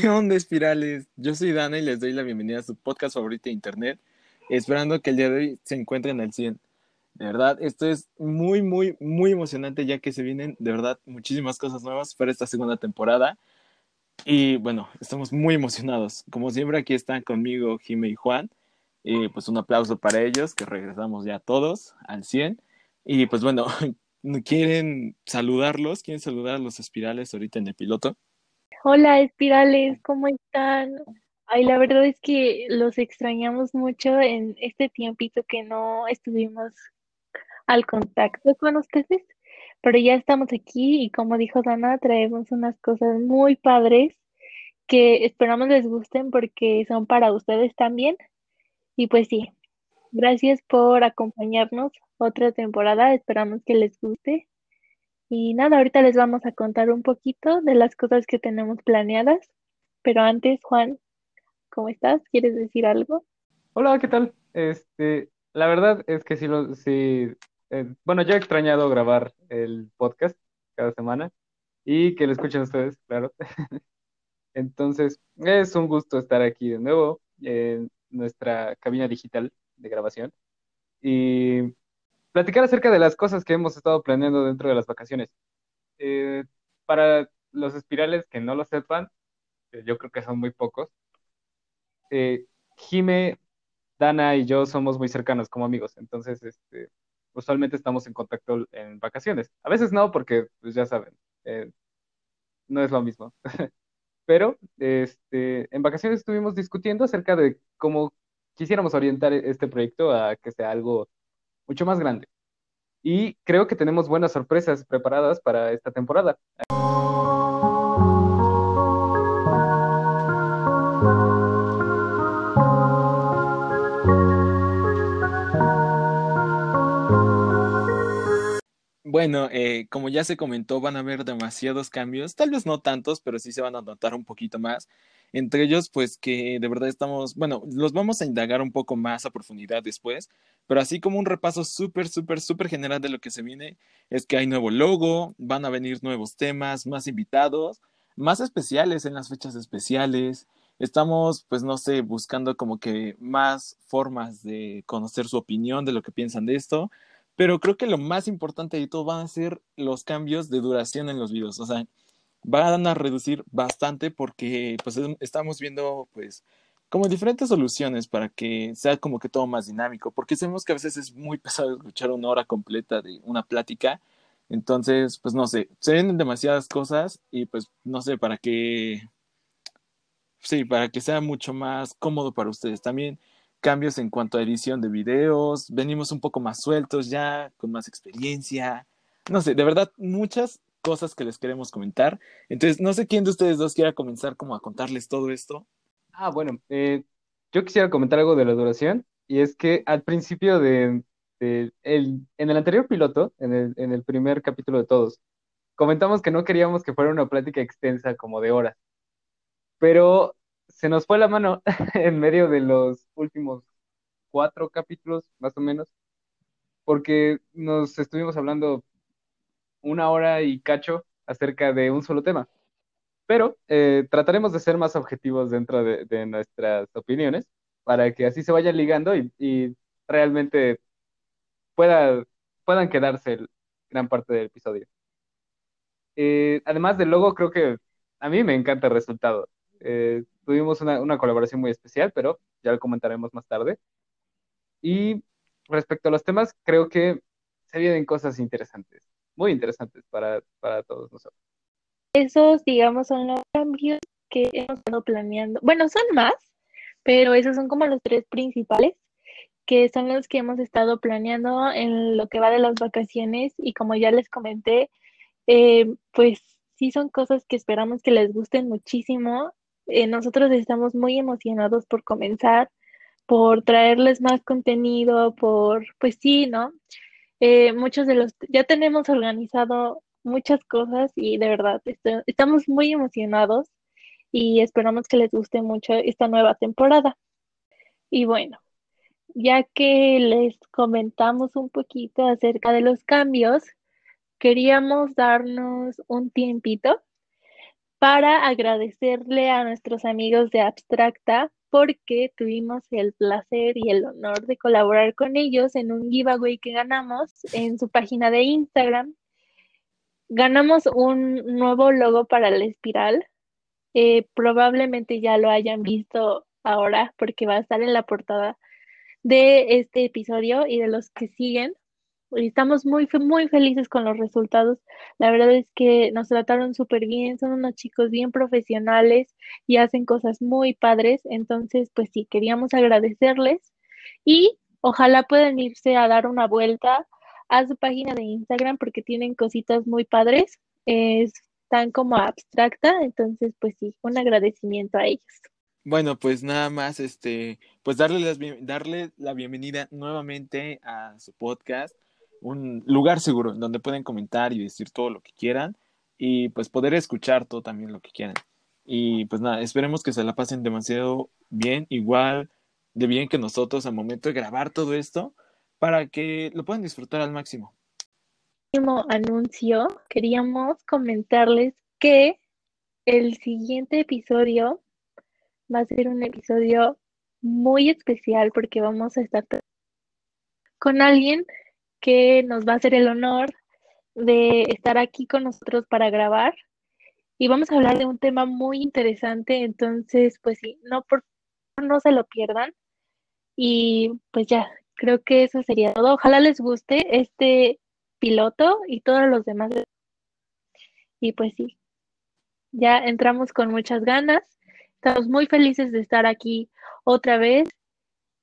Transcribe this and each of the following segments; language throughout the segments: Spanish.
¿Qué onda, espirales? Yo soy Dana y les doy la bienvenida a su podcast favorito de internet, esperando que el día de hoy se encuentren al 100. De verdad, esto es muy, muy, muy emocionante ya que se vienen, de verdad, muchísimas cosas nuevas para esta segunda temporada. Y bueno, estamos muy emocionados. Como siempre, aquí están conmigo Jime y Juan. Y pues un aplauso para ellos, que regresamos ya todos al 100. Y pues bueno, ¿quieren saludarlos? ¿Quieren saludar a los espirales ahorita en el piloto? Hola, espirales, ¿cómo están? Ay, la verdad es que los extrañamos mucho en este tiempito que no estuvimos al contacto con ustedes, pero ya estamos aquí y como dijo Dana, traemos unas cosas muy padres que esperamos les gusten porque son para ustedes también. Y pues sí, gracias por acompañarnos otra temporada, esperamos que les guste. Y nada, ahorita les vamos a contar un poquito de las cosas que tenemos planeadas. Pero antes, Juan, ¿cómo estás? ¿Quieres decir algo? Hola, ¿qué tal? Este, la verdad es que sí, lo, sí, eh, bueno, yo he extrañado grabar el podcast cada semana y que lo escuchen ustedes, claro. Entonces, es un gusto estar aquí de nuevo en nuestra cabina digital de grabación. Y platicar acerca de las cosas que hemos estado planeando dentro de las vacaciones. Eh, para los espirales que no lo sepan, yo creo que son muy pocos, eh, Jime, Dana y yo somos muy cercanos como amigos, entonces este, usualmente estamos en contacto en vacaciones. A veces no, porque pues ya saben, eh, no es lo mismo. Pero este, en vacaciones estuvimos discutiendo acerca de cómo quisiéramos orientar este proyecto a que sea algo mucho más grande. Y creo que tenemos buenas sorpresas preparadas para esta temporada. Bueno, eh, como ya se comentó, van a haber demasiados cambios, tal vez no tantos, pero sí se van a notar un poquito más. Entre ellos, pues que de verdad estamos, bueno, los vamos a indagar un poco más a profundidad después, pero así como un repaso súper, súper, súper general de lo que se viene, es que hay nuevo logo, van a venir nuevos temas, más invitados, más especiales en las fechas especiales. Estamos, pues no sé, buscando como que más formas de conocer su opinión de lo que piensan de esto pero creo que lo más importante de todo van a ser los cambios de duración en los videos. O sea, van a reducir bastante porque pues estamos viendo pues como diferentes soluciones para que sea como que todo más dinámico, porque sabemos que a veces es muy pesado escuchar una hora completa de una plática. Entonces, pues no sé, se ven demasiadas cosas y pues no sé, para que sí, para que sea mucho más cómodo para ustedes. También cambios en cuanto a edición de videos, venimos un poco más sueltos ya, con más experiencia, no sé, de verdad, muchas cosas que les queremos comentar. Entonces, no sé quién de ustedes dos quiera comenzar como a contarles todo esto. Ah, bueno, eh, yo quisiera comentar algo de la duración, y es que al principio de, el, en el anterior piloto, en el, en el primer capítulo de todos, comentamos que no queríamos que fuera una plática extensa como de horas, pero se nos fue la mano en medio de los últimos cuatro capítulos, más o menos, porque nos estuvimos hablando una hora y cacho acerca de un solo tema. Pero eh, trataremos de ser más objetivos dentro de, nuestras opiniones para que así se vaya ligando y, realmente pueda, puedan quedarse gran parte del episodio. Eh, además del logo, creo que a mí me encanta el resultado. Eh, tuvimos una, colaboración muy especial, pero ya lo comentaremos más tarde. Y respecto a los temas, creo que se vienen cosas interesantes, muy interesantes para, para todos nosotros. Esos, digamos, son los cambios que hemos estado planeando. Bueno, son más, pero esos son como los tres principales, que son los que hemos estado planeando en lo que va de las vacaciones y como ya les comenté, eh, pues sí son cosas que esperamos que les gusten muchísimo eh, nosotros estamos muy emocionados por comenzar, por traerles más contenido, por, pues sí, ¿no? Eh, muchos de los, ya tenemos organizado muchas cosas y de verdad estamos muy emocionados y esperamos que les guste mucho esta nueva temporada. Y bueno, ya que les comentamos un poquito acerca de los cambios, queríamos darnos un tiempito para agradecerle a nuestros amigos de Abstracta porque tuvimos el placer y el honor de colaborar con ellos en un giveaway que ganamos en su página de Instagram. Ganamos un nuevo logo para la espiral. Eh, probablemente ya lo hayan visto ahora porque va a estar en la portada de este episodio y de los que siguen. Estamos muy, muy felices con los resultados. La verdad es que nos trataron súper bien, son unos chicos bien profesionales y hacen cosas muy padres. Entonces, pues sí, queríamos agradecerles y ojalá puedan irse a dar una vuelta a su página de Instagram porque tienen cositas muy padres. están como abstracta, entonces, pues sí, un agradecimiento a ellos. Bueno, pues nada más, este, pues darle, darle la bienvenida nuevamente a su podcast un lugar seguro donde pueden comentar y decir todo lo que quieran y pues poder escuchar todo también lo que quieran. Y pues nada, esperemos que se la pasen demasiado bien, igual de bien que nosotros al momento de grabar todo esto, para que lo puedan disfrutar al máximo. Último anuncio, queríamos comentarles que el siguiente episodio va a ser un episodio muy especial porque vamos a estar con alguien que nos va a hacer el honor de estar aquí con nosotros para grabar. Y vamos a hablar de un tema muy interesante, entonces, pues sí, no, por no se lo pierdan. Y pues ya, creo que eso sería todo. Ojalá les guste este piloto y todos los demás. Y pues sí, ya entramos con muchas ganas. Estamos muy felices de estar aquí otra vez.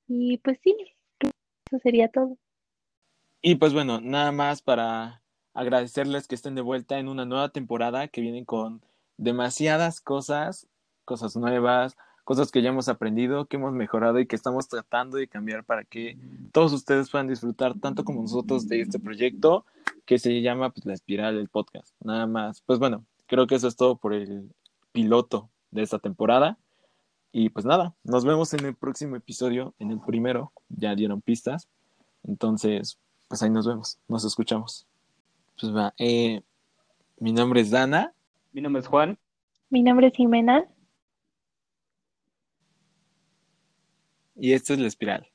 Y pues sí, eso sería todo. Y pues bueno, nada más para agradecerles que estén de vuelta en una nueva temporada que vienen con demasiadas cosas, cosas nuevas, cosas que ya hemos aprendido, que hemos mejorado y que estamos tratando de cambiar para que todos ustedes puedan disfrutar tanto como nosotros de este proyecto que se llama pues, La Espiral del Podcast. Nada más. Pues bueno, creo que eso es todo por el piloto de esta temporada. Y pues nada, nos vemos en el próximo episodio, en el primero, ya dieron pistas. Entonces, pues ahí nos vemos, nos escuchamos. Pues va, eh, mi nombre es Dana. Mi nombre es Juan. Mi nombre es Jimena. Y esto es La Espiral.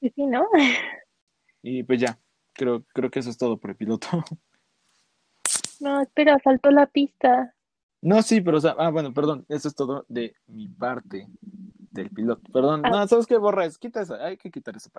Sí, ¿no? Y pues ya, creo, creo que eso es todo por el piloto. No, espera, faltó la pista. No, sí, pero, o sea, ah, bueno, perdón, eso es todo de mi parte del piloto. Perdón, Ah. no, ¿sabes qué? Borra, quita esa, hay que quitar esa parte.